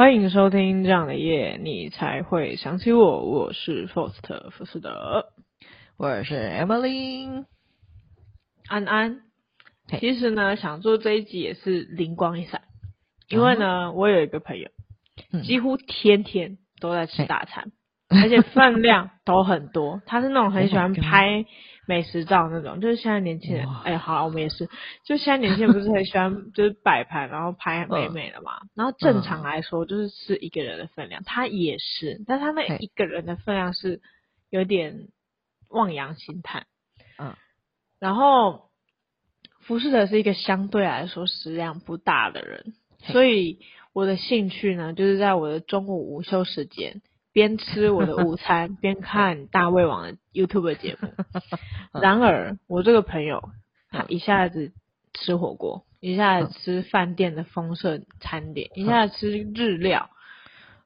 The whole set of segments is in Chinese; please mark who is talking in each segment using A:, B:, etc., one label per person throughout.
A: 欢迎收听这样的夜，你才会想起我。我是 Foster 福斯德，
B: 我是 Emily
A: 安安。其实呢，想做这一集也是灵光一闪，因为呢，嗯、我有一个朋友，几乎天天都在吃大餐，而且分量都很多。他是那种很 喜欢拍美食照那种，就是现在年轻人，哎，好，我们也是，就现在年轻人不是很喜欢就是摆盘，然后拍美美的嘛。然后正常来说就是吃一个人的分量，他也是，但他那一个人的分量是有点望洋兴叹。嗯，然后。服侍者是一个相对来说食量不大的人，所以我的兴趣呢，就是在我的中午午休时间，边吃我的午餐，边看大胃王的 YouTube 节目。然而，我这个朋友他一下子吃火锅，一下子吃饭店的丰盛餐点，一下子吃日料，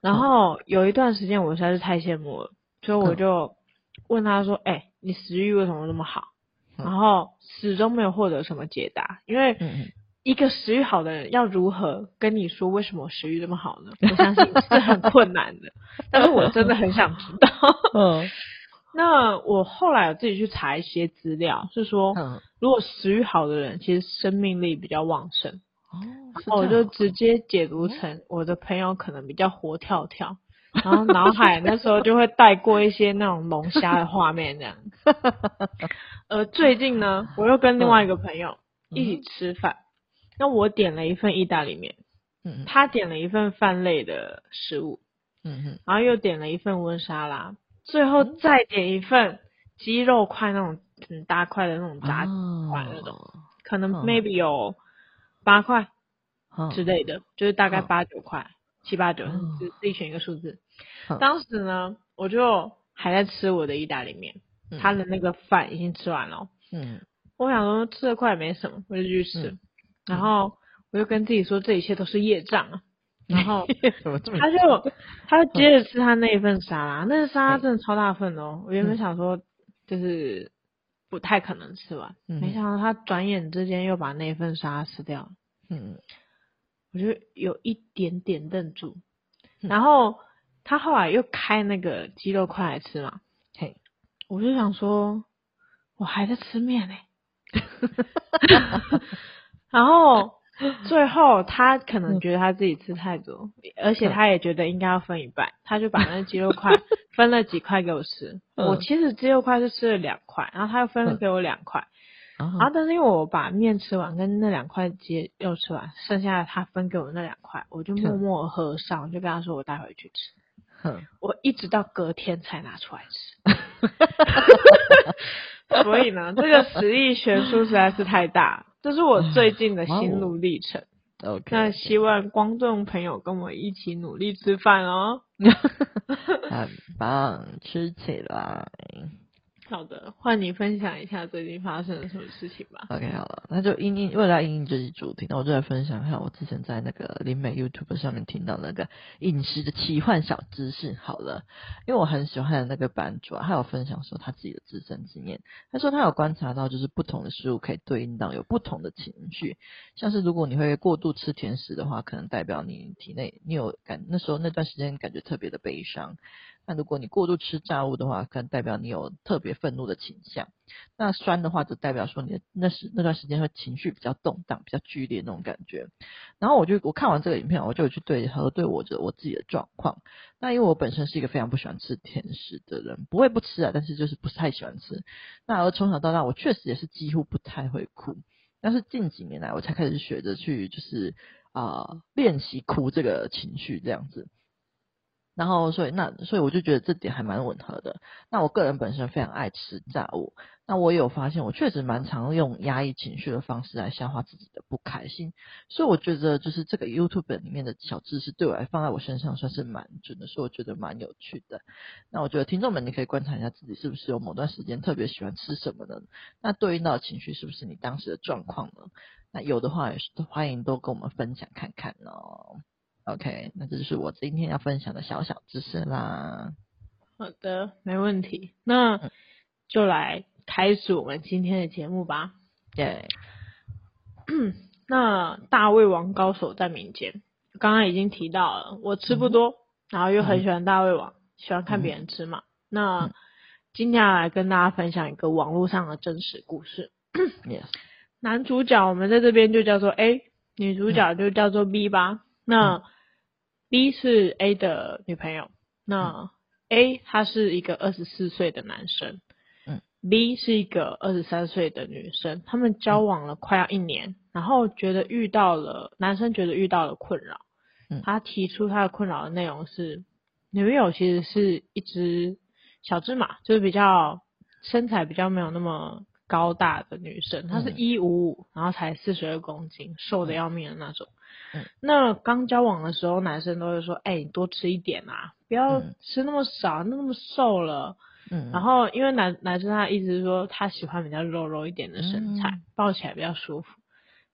A: 然后有一段时间我实在是太羡慕了，所以我就问他说：“哎、欸，你食欲为什么那么好？”然后始终没有获得什么解答，因为一个食欲好的人要如何跟你说为什么我食欲这么好呢？我相信是很困难的，但是我真的很想知道。嗯，那我后来我自己去查一些资料，是说，如果食欲好的人其实生命力比较旺盛。哦，我就直接解读成我的朋友可能比较活跳跳。然后脑海那时候就会带过一些那种龙虾的画面，这样。呃，最近呢，我又跟另外一个朋友一起吃饭，那我点了一份意大利面，嗯，他点了一份饭类的食物，嗯哼，然后又点了一份温沙拉，最后再点一份鸡肉块那种很大块的那种炸块那种，可能 maybe 有八块之类的，就是大概八九块。七八九，就自己选一个数字。嗯、当时呢，我就还在吃我的意大利面，嗯、他的那个饭已经吃完了。嗯，我想说吃得快也没什么，我就继续吃。嗯、然后我就跟自己说，这一切都是业障啊。然后 他就他就接着吃他那一份沙拉，嗯、那个沙拉真的超大份哦。嗯、我原本想说就是不太可能吃完，嗯、没想到他转眼之间又把那一份沙拉吃掉了。嗯。我就有一点点愣住，然后他后来又开那个鸡肉块来吃嘛，嘿，我就想说，我还在吃面呢 然后 最后他可能觉得他自己吃太多，而且他也觉得应该要分一半，他就把那鸡肉块分了几块给我吃，我其实鸡肉块是吃了两块，然后他又分了给我两块。然后，但是因为我把面吃完，跟那两块鸡肉吃完，剩下的他分给我那两块，我就默默合上，就跟他说我带回去吃。哼，我一直到隔天才拿出来吃。所以呢，这个实力悬殊实在是太大，这是我最近的心路历程。OK，那希望观众朋友跟我一起努力吃饭哦。
B: 很棒，吃起来。
A: 好的，换你分享一下最近发生了什么事情吧。
B: OK，好了，那就因因为了因应这期主题，那我就来分享一下我之前在那个灵美 YouTube 上面听到那个饮食的奇幻小知识。好了，因为我很喜欢的那个版主啊，他有分享说他自己的自身经验。他说他有观察到，就是不同的食物可以对应到有不同的情绪，像是如果你会过度吃甜食的话，可能代表你体内你有感那时候那段时间感觉特别的悲伤。那如果你过度吃炸物的话，可能代表你有特别愤怒的倾向。那酸的话，就代表说你的那时那段时间会情绪比较动荡、比较剧烈那种感觉。然后我就我看完这个影片，我就去对核对我的我自己的状况。那因为我本身是一个非常不喜欢吃甜食的人，不会不吃啊，但是就是不是太喜欢吃。那而从小到大，我确实也是几乎不太会哭。但是近几年来，我才开始学着去就是啊练习哭这个情绪这样子。然后，所以那所以我就觉得这点还蛮吻合的。那我个人本身非常爱吃炸物，那我有发现，我确实蛮常用压抑情绪的方式来消化自己的不开心。所以我觉得，就是这个 YouTube 里面的小知识对我来放在我身上算是蛮准的，所以我觉得蛮有趣的。那我觉得听众们，你可以观察一下自己是不是有某段时间特别喜欢吃什么呢？那对应到的情绪是不是你当时的状况呢？那有的话也是欢迎都跟我们分享看看哦。OK，那这就是我今天要分享的小小知识啦。
A: 好的，没问题。那就来开始我们今天的节目吧。
B: 对，
A: 那大胃王高手在民间，刚刚已经提到了，我吃不多，嗯、然后又很喜欢大胃王，嗯、喜欢看别人吃嘛。嗯、那今天要来跟大家分享一个网络上的真实故事。
B: Yes.
A: 男主角我们在这边就叫做 A，女主角就叫做 B 吧。嗯、那 B 是 A 的女朋友，那 A 他是一个二十四岁的男生。嗯 B 是一个二十三岁的女生，他们交往了快要一年，嗯、然后觉得遇到了男生觉得遇到了困扰，嗯、他提出他的困扰的内容是，女友其实是一只小芝麻，就是比较身材比较没有那么高大的女生，她是一五五，然后才四十二公斤，瘦的要命的那种。嗯、那刚交往的时候，男生都会说，哎、欸，你多吃一点啊，不要吃那么少，那么瘦了。嗯，然后因为男男生他一直说他喜欢比较肉肉一点的身材，嗯、抱起来比较舒服。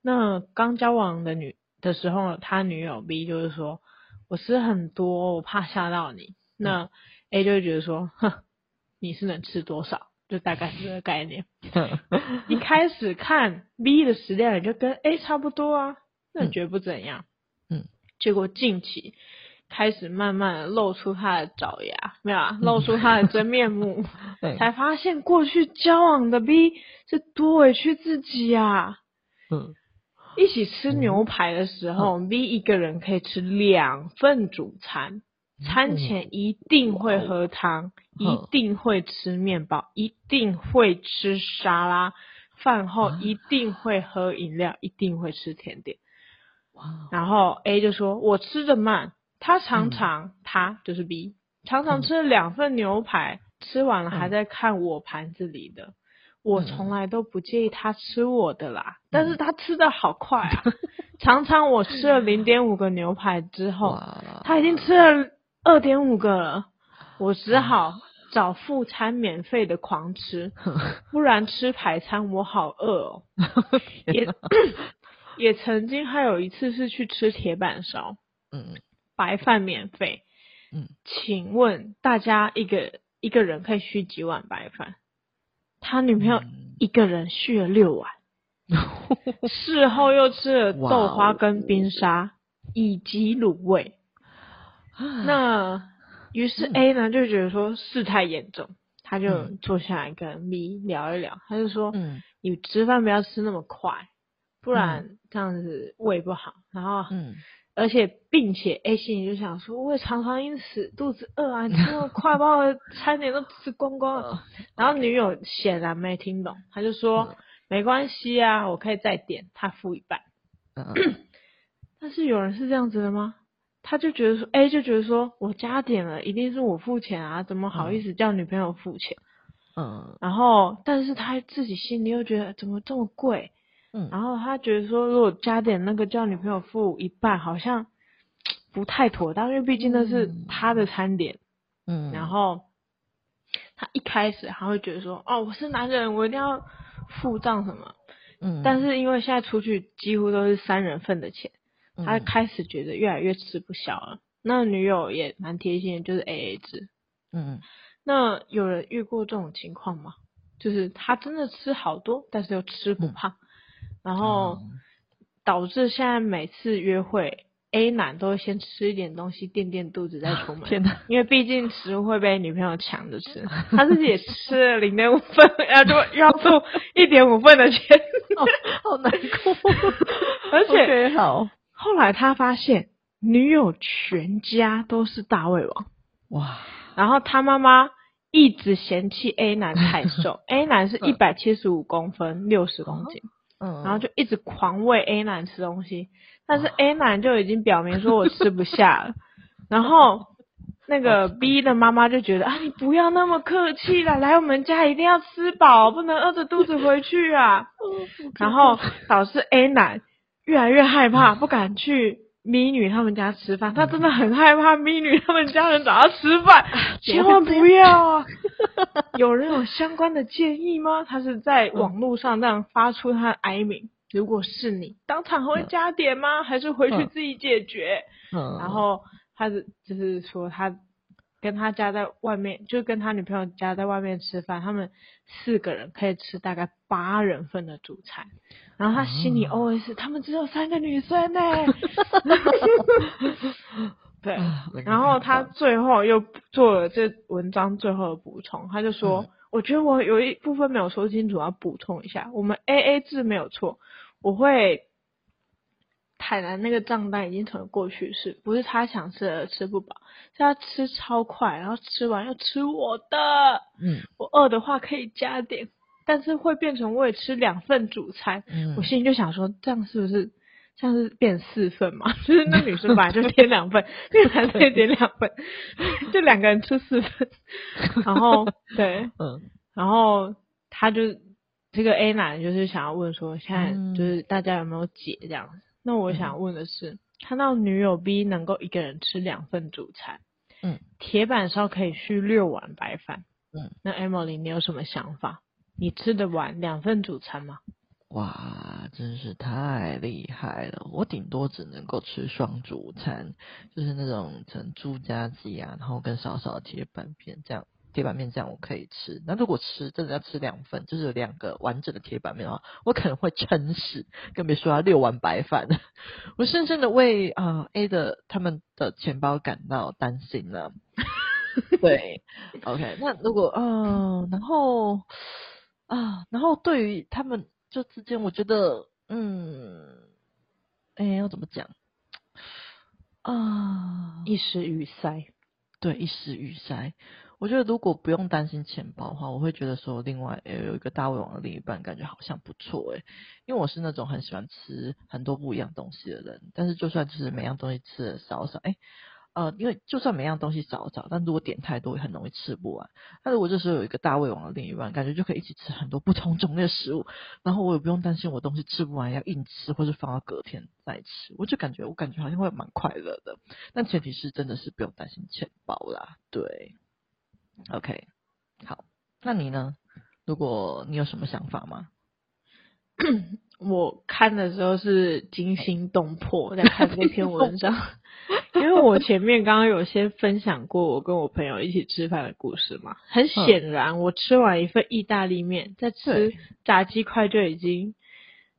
A: 那刚交往的女的时候，他女友 B 就是说，我吃很多，我怕吓到你。那 A 就会觉得说，哼，你是能吃多少？就大概是这个概念。一开始看 B 的食量也就跟 A 差不多啊，那你觉得不怎样？嗯，结果近期。开始慢慢的露出他的爪牙，没有啊，露出他的真面目，对才发现过去交往的 B 是多委屈自己啊。嗯，一起吃牛排的时候、嗯、，B 一个人可以吃两份主餐，嗯、餐前一定会喝汤，嗯、一定会吃面包，嗯、一定会吃沙拉，饭后一定会喝饮料，嗯、一定会吃甜点。哇，然后 A 就说：“我吃的慢。”他常常，嗯、他就是 B，常常吃了两份牛排，嗯、吃完了还在看我盘子里的。嗯、我从来都不介意他吃我的啦，嗯、但是他吃的好快啊！嗯、常常我吃了零点五个牛排之后，他已经吃了二点五个了，我只好找副餐免费的狂吃，嗯、不然吃排餐我好饿哦。也也曾经还有一次是去吃铁板烧，嗯。白饭免费，嗯，请问大家一个一个人可以续几碗白饭？他女朋友一个人续了六碗，嗯、事后又吃了豆花跟冰沙，以及卤味。那于是 A 呢就觉得说事态严重，他就坐下来跟 B 聊一聊，他就说，嗯，你吃饭不要吃那么快，不然这样子胃不好。然后，嗯。而且，并且，A 心里就想说，我也常常因此肚子饿啊，你这么快 把我的餐点都吃光光了。然后女友显然没听懂，他就说，没关系啊，我可以再点，他付一半。但是有人是这样子的吗？他就觉得说，A 就觉得说我加点了，一定是我付钱啊，怎么好意思叫女朋友付钱？嗯。然后，但是他自己心里又觉得，怎么这么贵？嗯，然后他觉得说，如果加点那个叫女朋友付一半，好像不太妥当，因为毕竟那是他的餐点。嗯，然后他一开始还会觉得说，哦，我是男人，我一定要付账什么。嗯，但是因为现在出去几乎都是三人份的钱，他开始觉得越来越吃不消了。那女友也蛮贴心的，就是 AA 制。嗯，那有人遇过这种情况吗？就是他真的吃好多，但是又吃不胖。然后导致现在每次约会，A 男都会先吃一点东西垫垫肚子再出门。天哪！因为毕竟食物会被女朋友抢着吃，他自己也吃了零点五份，然 后就要付一点五份的钱，好，好难过。而且好，后来他发现女友全家都是大胃王，哇！然后他妈妈一直嫌弃 A 男太瘦，A 男是一百七十五公分，六十公斤。嗯，然后就一直狂喂 A 男吃东西，但是 A 男就已经表明说我吃不下了，然后那个 B 的妈妈就觉得啊，你不要那么客气了，来我们家一定要吃饱，不能饿着肚子回去啊。然后导致 A 男越来越害怕，不敢去。咪女他们家吃饭，他真的很害怕咪女他们家人找他吃饭，千万不要啊！有人有相关的建议吗？他是在网络上这样发出他的哀鸣。如果是你，当场会加点吗？还是回去自己解决？嗯然后他是就是说他跟他家在外面，就跟他女朋友家在外面吃饭，他们四个人可以吃大概八人份的主菜，然后他心里 always 他们只有三个女生呢，对，然后他最后又做了这文章最后的补充，他就说，我觉得我有一部分没有说清楚，我要补充一下，我们 A A 制没有错，我会。坦然那个账单已经成了过去式，不是他想吃而吃不饱，是他吃超快，然后吃完要吃我的。嗯，我饿的话可以加点，但是会变成我也吃两份主餐。嗯，我心里就想说，这样是不是？”像是变四份嘛，就是那女生本来就点两份，那个男生也点两份，就两个人吃四份。然后 对，嗯，然后他就这个 A 男就是想要问说，现在就是大家有没有解这样子？嗯、那我想问的是，看到女友 B 能够一个人吃两份主餐，嗯，铁板烧可以续六碗白饭，嗯，那 Emily 你有什么想法？你吃得完两份主餐吗？
B: 哇，真是太厉害了！我顶多只能够吃双主餐，就是那种成猪家鸡啊，然后跟少少的铁板片这样，铁板面这样我可以吃。那如果吃真的要吃两份，就是有两个完整的铁板面的话，我可能会撑死，更别说要六碗白饭。我深深的为啊、呃、A 的他们的钱包感到担心了。对，OK，那如果嗯、呃，然后啊、呃，然后对于他们。就之间，我觉得，嗯，哎，要怎么讲啊？
A: 一时语塞，
B: 对，一时语塞。我觉得如果不用担心钱包的话，我会觉得说，另外也有一个大胃王的另一半，感觉好像不错哎。因为我是那种很喜欢吃很多不一样东西的人，但是就算就是每样东西吃的少少，哎。呃，因为就算每样东西少少，但如果点太多，也很容易吃不完。那如果这时候有一个大胃王的另一半，感觉就可以一起吃很多不同种类的食物，然后我也不用担心我东西吃不完要硬吃，或是放到隔天再吃。我就感觉，我感觉好像会蛮快乐的。但前提是真的是不用担心钱包啦。对，OK，好，那你呢？如果你有什么想法吗？
A: 我看的时候是惊心动魄，在看这篇文章。因为我前面刚刚有先分享过我跟我朋友一起吃饭的故事嘛，很显然我吃完一份意大利面，再吃炸鸡块就已经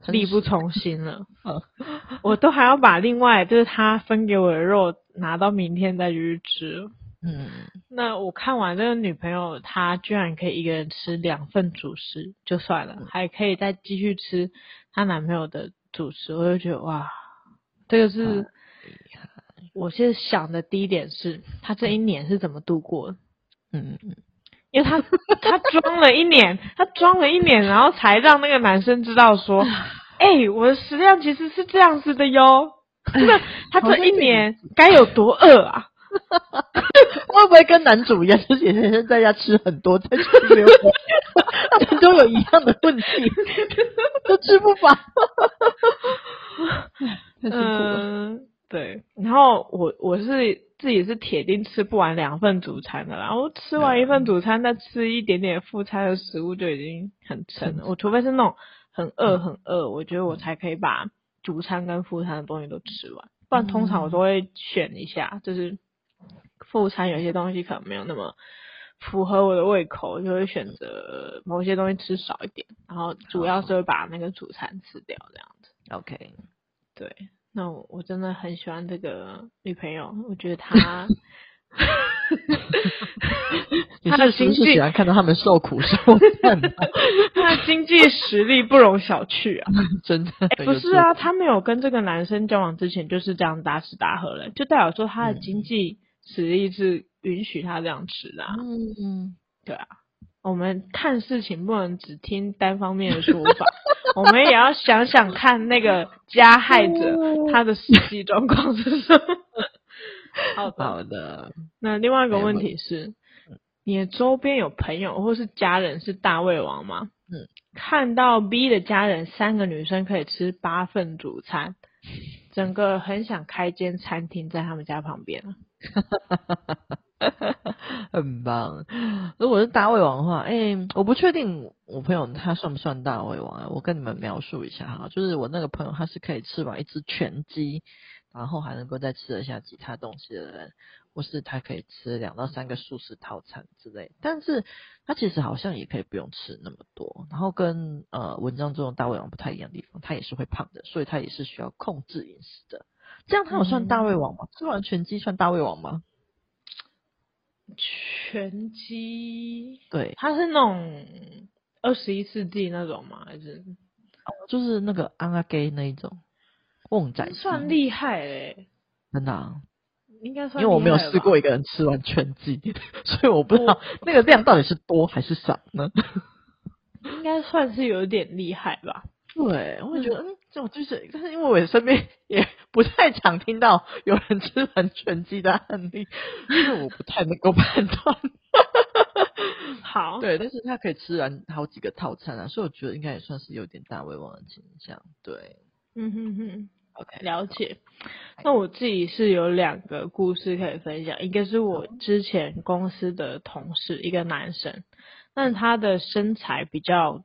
A: 力不从心了。我都还要把另外就是他分给我的肉拿到明天再去吃。嗯，那我看完这个女朋友，她居然可以一个人吃两份主食就算了，还可以再继续吃她男朋友的主食，我就觉得哇，这个是。我现在想的第一点是，她这一年是怎么度过的？嗯嗯，因为她她装了一年，她装了一年，然后才让那个男生知道说，哎、欸，我的食量其实是这样子的哟。那他这一年该有多饿啊？
B: 会不会跟男主一样，就是天天在家吃很多，在吃没有？他 们都有一样的问题，都吃不饱。
A: 嗯对，然后我我是自己是铁定吃不完两份主餐的啦，然后吃完一份主餐，再吃一点点副餐的食物就已经很撑了。我除非是那种很饿很饿，我觉得我才可以把主餐跟副餐的东西都吃完，不然通常我都会选一下，就是副餐有些东西可能没有那么符合我的胃口，就会选择某些东西吃少一点，然后主要是会把那个主餐吃掉这样子。
B: OK，
A: 对。那我我真的很喜欢这个女朋友，我觉得她，
B: 你是不是喜欢看到他们受苦受难？
A: 她的经济实力不容小觑啊！
B: 真的、
A: 欸，不是啊，她没有跟这个男生交往之前就是这样大吃大喝了，就代表说他的经济实力是允许他这样吃的、啊。嗯嗯，对啊。我们看事情不能只听单方面的说法，我们也要想想看那个加害者他的实际状况是什么。好的，好的。那另外一个问题是，你的周边有朋友或是家人是大胃王吗？嗯，看到 B 的家人三个女生可以吃八份主餐，整个很想开间餐厅在他们家旁边哈哈哈哈哈
B: 很棒。如果是大胃王的话，哎、我不确定我朋友他算不算大胃王啊？我跟你们描述一下哈，就是我那个朋友他是可以吃完一只全鸡，然后还能够再吃得下其他东西的人，或是他可以吃两到三个素食套餐之类。但是他其实好像也可以不用吃那么多。然后跟呃文章中的大胃王不太一样的地方，他也是会胖的，所以他也是需要控制饮食的。这样他有算大胃王吗？嗯、吃完全鸡算大胃王吗？
A: 拳击，
B: 对，
A: 他是那种二十一世纪那种吗？还是？
B: 就是那个安阿给那一种，旺仔
A: 算厉害嘞，
B: 真的、啊，
A: 应该算，
B: 因为我没有试过一个人吃完拳击，所以我不知道那个量到底是多还是少呢？
A: 应该算是有点厉害吧。
B: 对，我也觉得，嗯，这种就是，但是因为我身边也不太常听到有人吃完全鸡的案例，因为我不太能够判断。
A: 好，
B: 对，但是他可以吃完好几个套餐啊，所以我觉得应该也算是有点大胃王的倾向。对，
A: 嗯哼哼
B: ，OK，
A: 了解。那我自己是有两个故事可以分享，一个是我之前公司的同事，一个男生，但他的身材比较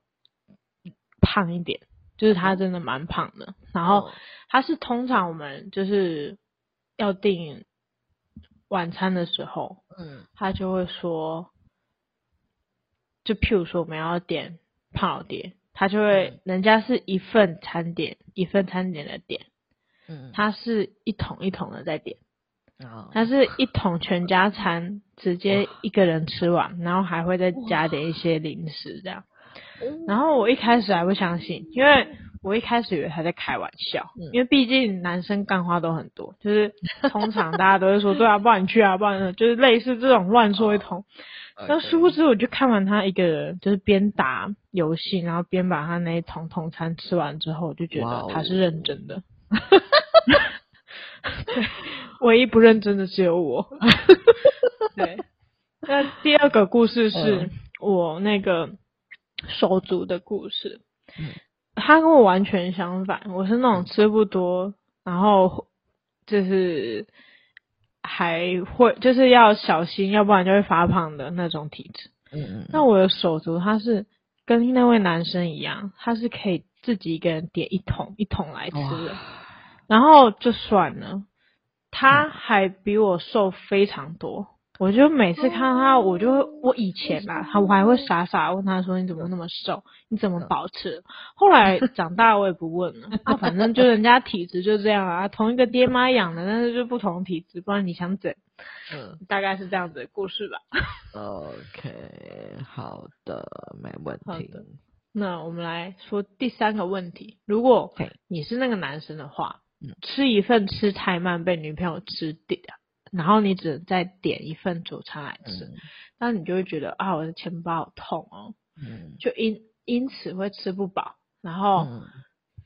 A: 胖一点，就是他真的蛮胖的。然后他是通常我们就是要订晚餐的时候，嗯，他就会说。就譬如说，我们要点胖老爹，他就会，人家是一份餐点一份餐点的点，嗯，他是一桶一桶的在点，哦，他是一桶全家餐，直接一个人吃完，然后还会再加点一些零食这样，然后我一开始还不相信，因为我一开始以为他在开玩笑，因为毕竟男生干话都很多，就是通常大家都会说，对啊，不然你去啊，不然就是类似这种乱说一通。那殊不知，我就看完他一个人，就是边打游戏，然后边把他那一桶桶餐吃完之后，我就觉得他是认真的。唯一不认真的只有我。对。那第二个故事是我那个手足的故事。他跟我完全相反，我是那种吃不多，然后就是。还会就是要小心，要不然就会发胖的那种体质。嗯嗯。那我的手足他是跟那位男生一样，他是可以自己一个人点一桶一桶来吃的。然后就算了，他还比我瘦非常多。我就每次看到他，我就会我以前吧，他我还会傻傻问他说：“你怎么那么瘦？你怎么保持？”后来长大我也不问了，啊，反正就人家体质就这样啊，同一个爹妈养的，但是就不同体质，不然你想怎？嗯，大概是这样子的故事吧。
B: OK，好的，没问题。
A: 那我们来说第三个问题：如果你是那个男生的话，吃一份吃太慢被女朋友吃掉。然后你只能再点一份主餐来吃，那、嗯、你就会觉得啊，我的钱包好痛哦，嗯，就因因此会吃不饱，然后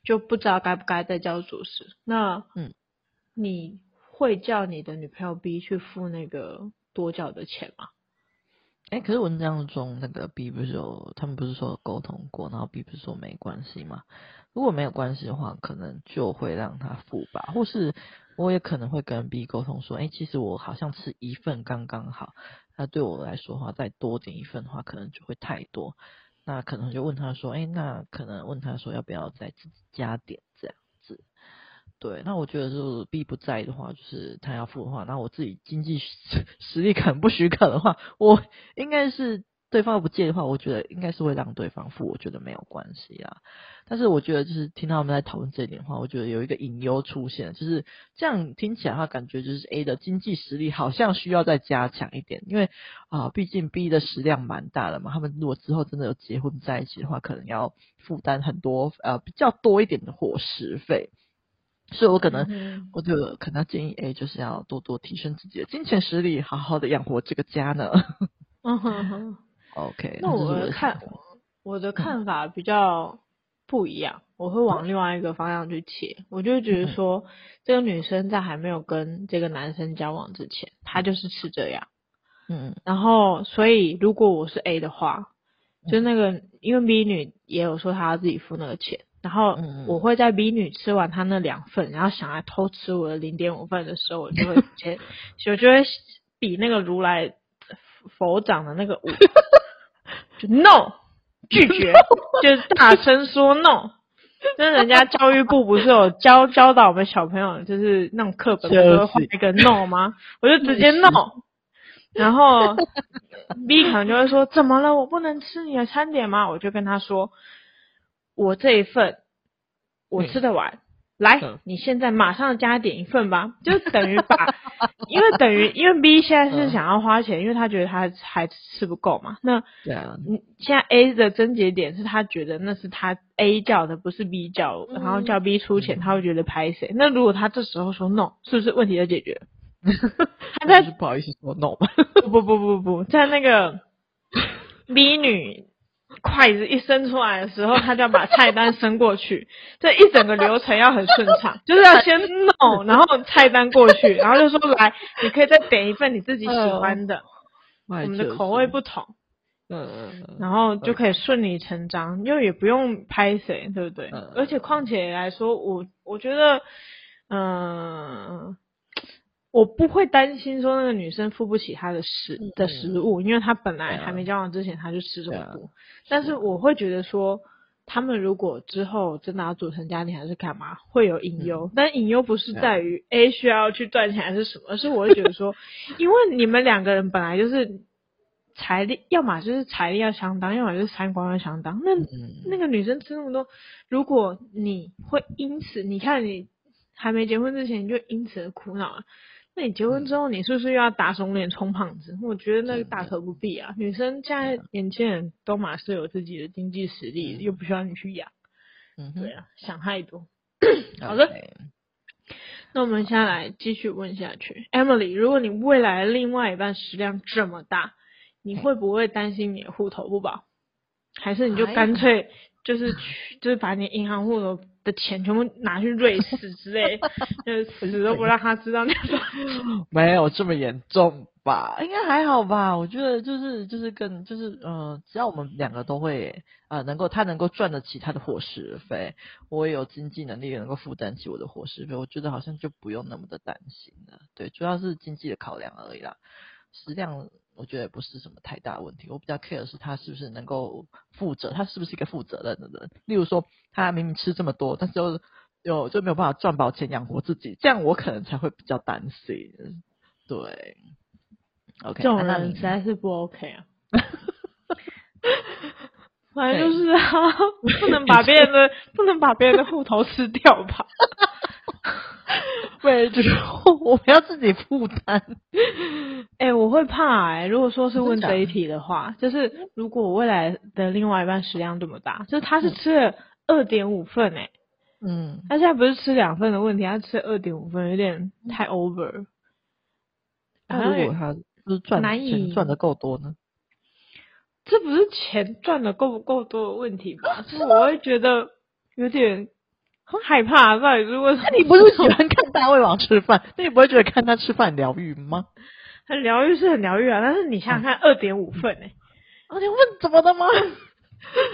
A: 就不知道该不该再叫主食。那嗯，你会叫你的女朋友 B 去付那个多叫的钱吗？
B: 哎，可是文章中那个 B 不是有，他们不是说沟通过，然后 B 不是说没关系吗？如果没有关系的话，可能就会让他付吧，或是。我也可能会跟 B 沟通说，哎、其实我好像吃一份刚刚好，那对我来说的话，再多点一份的话，可能就会太多。那可能就问他说，哎、那可能问他说，要不要再自己加点这样子？对，那我觉得就是 B 不在的话，就是他要付的话，那我自己经济实 力肯不许可的话，我应该是。对方不介的话，我觉得应该是会让对方付，我觉得没有关系啊。但是我觉得就是听到他们在讨论这一点的话，我觉得有一个隐忧出现，就是这样听起来的话，感觉就是 A 的经济实力好像需要再加强一点，因为啊，毕竟 B 的食量蛮大的嘛。他们如果之后真的有结婚在一起的话，可能要负担很多呃比较多一点的伙食费，所以我可能、嗯、我就可能建议 A 就是要多多提升自己的金钱实力，好好的养活这个家呢。嗯哼哼。OK，
A: 那我的看我的看法比较不一样，我会往另外一个方向去切。我就觉得说，这个女生在还没有跟这个男生交往之前，她就是吃这样。嗯，然后所以如果我是 A 的话，就那个因为 B 女也有说她要自己付那个钱，然后我会在 B 女吃完她那两份，然后想来偷吃我的零点五份的时候，我就会直接，我就会比那个如来佛掌的那个五。就 no 拒绝，就是大声说 no。就是人家教育部不是有教教导我们小朋友，就是那种课本不是会画一个 no 吗？我就直接 no。然后 B 可能就会说怎么了？我不能吃你的餐点吗？我就跟他说，我这一份我吃得完，来，你现在马上加点一份吧，就等于把，因为等于因为 B 现在是想要花钱，因为他觉得他还吃不够嘛。那对啊，你现在 A 的症结点是他觉得那是他 A 叫的，不是 B 叫，然后叫 B 出钱，他会觉得拍谁？那如果他这时候说 no，是不是问题就解决了？
B: 他在不好意思说 no
A: 不不不不不，在那个 B 女。筷子一伸出来的时候，他就要把菜单伸过去，这一整个流程要很顺畅，就是要先弄，然后菜单过去，然后就说来，你可以再点一份你自己喜欢的，我们的口味不同，嗯嗯，然后就可以顺理成章，因为也不用拍谁，对不对？而且况且来说，我我觉得，嗯。我不会担心说那个女生付不起她的食的食物，因为她本来还没交往之前她就吃这么多。但是我会觉得说，他们如果之后真的要组成家庭还是干嘛，会有隐忧。但隐忧不是在于 A 需要去赚钱还是什么，而是我会觉得说，因为你们两个人本来就是财力，要么就是财力要相当，要么就是三观要相当。那那个女生吃那么多，如果你会因此，你看你还没结婚之前你就因此而苦恼了。那你结婚之后，你是不是又要打肿脸充胖子？我觉得那个大可不必啊。女生现在年轻人都马是有自己的经济实力，又不需要你去养。嗯，对啊，想太多。好的，那我们现在来继续问下去。Emily，如果你未来另外一半食量这么大，你会不会担心你的户头不保？还是你就干脆就是去，就是把你银行户头的钱全部拿去瑞 士之类，就是死都不让他知道那种。
B: 没有这么严重吧？应该还好吧？我觉得就是就是跟就是呃，只要我们两个都会呃能够他能够赚得起他的伙食费，我也有经济能力也能够负担起我的伙食费，我觉得好像就不用那么的担心了。对，主要是经济的考量而已啦。食量我觉得也不是什么太大问题，我比较 care 的是他是不是能够负责，他是不是一个负责任的人。例如说，他明明吃这么多，但是又又就没有办法赚饱钱养活自己，这样我可能才会比较担心。对，OK，
A: 这种人实在是不 OK 啊。反正就是啊，不能把别人的不能把别人的户头吃掉吧。
B: 对，就是我们要自己负担。
A: 哎、欸，我会怕哎、欸。如果说是问这一题的话，就是如果我未来的另外一半食量这么大，就是他是吃了二点五份哎、欸，嗯，他现在不是吃两份的问题，他吃二点五份有点太 over。
B: 那如果他就是赚钱赚的够多呢？
A: 这不是钱赚的够不够多的问题吧？是我会觉得有点。很害怕，到底如果
B: 那你不是喜欢看大胃王吃饭，那你不会觉得看他吃饭疗愈吗？
A: 很疗愈是很疗愈啊，但是你想想看，二点五份哎，
B: 二点五份怎么的吗？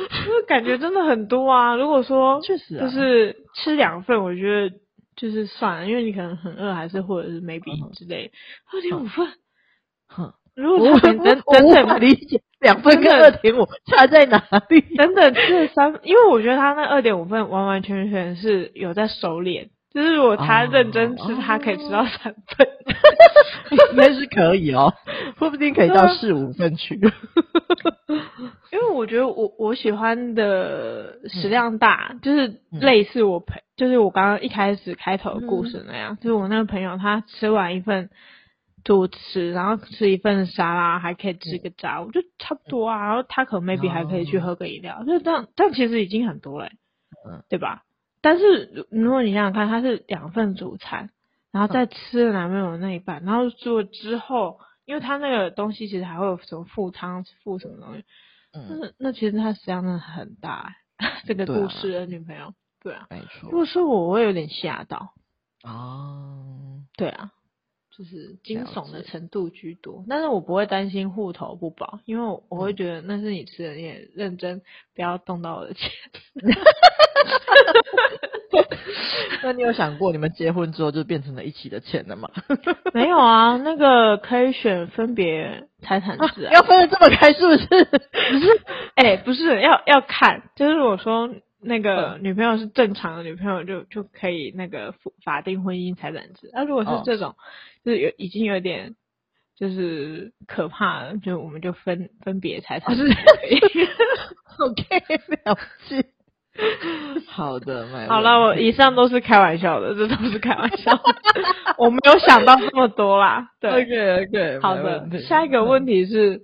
A: 就是感觉真的很多啊。如果说确实就是吃两份，我觉得就是算了，因为你可能很饿，还是或者是 maybe 之类。二点五份，哼。如果他等等等
B: 理解两份跟二点五差在哪里？
A: 等等这三，因为我觉得他那二点五份完完全全是有在收敛，就是如果他认真吃，哦、他可以吃到三份，
B: 应该是可以哦，说不定可以到四五份去。
A: 因为我觉得我我喜欢的食量大，嗯、就是类似我朋，就是我刚刚一开始开头的故事那样，嗯、就是我那个朋友他吃完一份。多吃，然后吃一份沙拉，还可以吃个炸，我觉得差不多啊。然后他可能 maybe 还可以去喝个饮料，就这样，但其实已经很多了，嗯，对吧？但是如果你想想看，他是两份主餐，然后再吃了男朋友的那一半，然后做之后，因为他那个东西其实还会有什么副汤、副什么东西，嗯，那其实他食量真的很大。这个故事的女朋友，对啊，没错。如果是我，我会有点吓到。哦，对啊。就是惊悚的程度居多，但是我不会担心户头不保，因为我会觉得那是你吃的，你也认真，不要动到我的钱。
B: 那你有想过，你们结婚之后就变成了一起的钱了吗？
A: 没有啊，那个可以选分别财产制啊，
B: 要分的这么开是不是？
A: 不是，哎、欸，不是，要要看，就是我说。那个女朋友是正常的女朋友就，就就可以那个法定婚姻财产制。那、啊、如果是这种，哦、就是有已经有点就是可怕了，就我们就分分别财产制。OK，了解。
B: 好的，
A: 好了，我以上都是开玩笑的，这都是开玩笑的，我没有想到这么多啦。对
B: ，OK OK，
A: 好的，下一个问题是，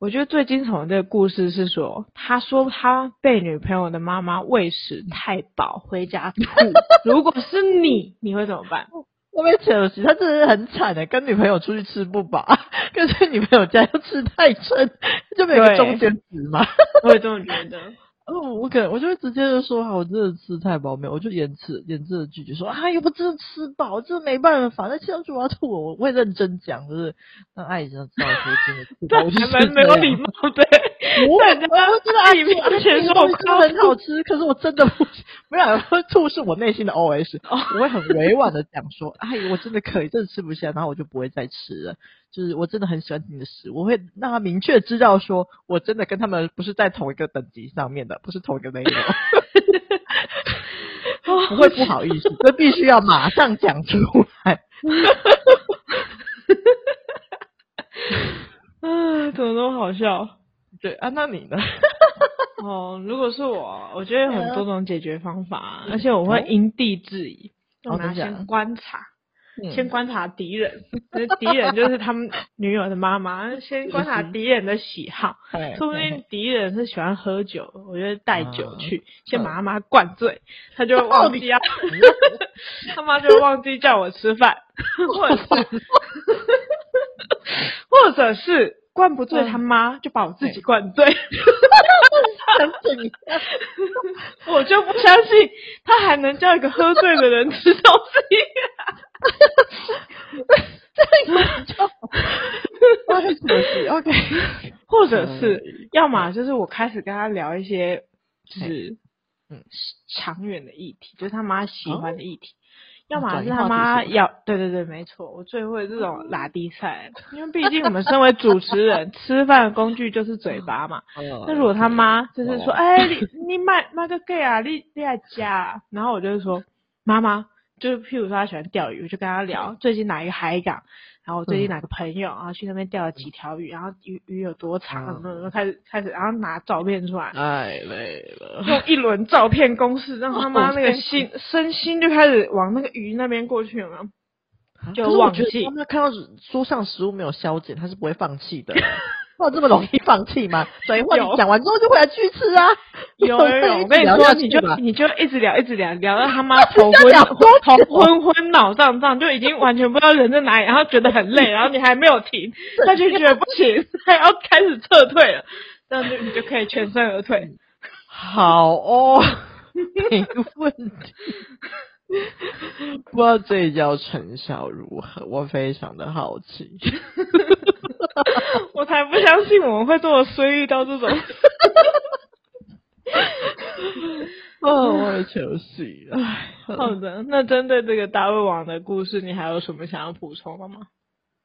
A: 我觉得最惊悚的这个故事是说，他说他被女朋友的妈妈喂食太饱，回家吐。如果是你，你会怎么办？
B: 我没扯死，他真的是很惨的，跟女朋友出去吃不饱，跟在女朋友家又吃太撑，就没有个中间值嘛。
A: 我也这么觉得。
B: 哦，我可能我就会直接就说，我真的吃太饱没有，我就延迟延迟的拒绝说，啊，又不真的吃饱，这没办法，那这样就我要吐我，我会认真讲，就是让阿姨知道说真的吐，我就
A: 蛮没有礼貌，对，
B: 我真的阿姨面前说我吃很好吃，可是我真的不，没有，吐是 我内心的 OS，我会很委婉的讲说，阿姨我真的可以，真的吃不下，然后我就不会再吃了。就是我真的很喜欢你的食物，我会让他明确知道说，我真的跟他们不是在同一个等级上面的，不是同一个 level，不会不好意思，这必须要马上讲出来。
A: 啊，怎么那么好笑？
B: 对啊，那你呢？
A: 哦，如果是我，我觉得有很多种解决方法，而且我会因地制宜，我们先观察。先观察敌人，敌人就是他们女友的妈妈。先观察敌人的喜好，说不定敌人是喜欢喝酒，我觉得带酒去，先把他妈灌醉，他就忘记要，他妈就忘记叫我吃饭，或者是，或者是灌不醉他妈，就把我自己灌醉。我就不相信他还能叫一个喝醉的人吃东西。这个就，OK。或者是，要么就是我开始跟他聊一些，就是嗯长远的议题，就是他妈喜欢的议题。要么是他妈要，对对对，没错，我最会这种拉低赛，因为毕竟我们身为主持人，吃饭的工具就是嘴巴嘛。那如果他妈就是说，哎，你你买买个 gay 啊，你你来加，然后我就说，妈妈。就是譬如说他喜欢钓鱼，我就跟他聊最近哪一个海港，然后最近哪个朋友，然后去那边钓了几条鱼，然后鱼鱼有多长，然后开始开始，然后拿照片出来，
B: 太累了，
A: 用一轮照片攻势，让他妈那个心身心就开始往那个鱼那边过去，有没有？就忘记。他
B: 们看到桌上食物没有消减，他是不会放弃的。哇，这么容易放弃吗？等一会你讲完之后就回来继续吃啊！
A: 有有有，我跟你说，你就你就一直聊，一直聊，聊到他妈 头昏头昏昏脑胀胀，就已经完全不知道人在哪里，然后觉得很累，然后你还没有停，他就觉得不行，他要开始撤退了，这样就你就可以全身而退。
B: 好哦，没问题。不知道这一招成效如何，我非常的好奇。
A: 我才不相信我们会这么衰，遇到这种。
B: 哦，我也求死。哎，
A: 好的，那针对这个大胃王的故事，你还有什么想要补充的吗？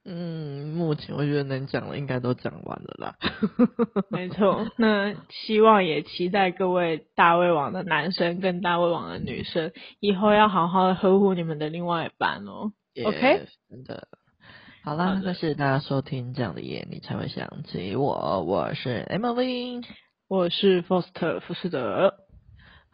B: 嗯，目前我觉得能讲的应该都讲完了啦。
A: 没错，那希望也期待各位大胃王的男生跟大胃王的女生，以后要好好的呵护你们的另外一半哦。Yes, OK，
B: 真的。好啦，那谢谢大家收听这样的夜，你才会想起我。我是 Emily，
A: 我是 Foster 福士德。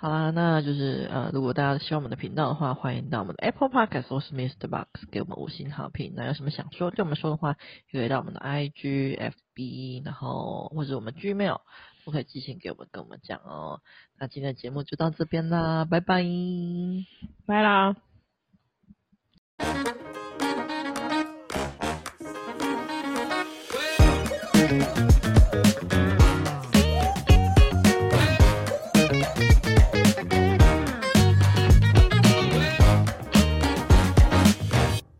B: 好啦，那就是呃，如果大家喜欢我们的频道的话，欢迎到我们的 Apple Podcast 或是 Mr. Box 给我们五星好评。那有什么想说对我们说的话，也可以到我们的 IG、FB，然后或者我们 Gmail，都可以寄信给我们跟我们讲哦。那今天的节目就到这边啦，拜拜，
A: 拜啦。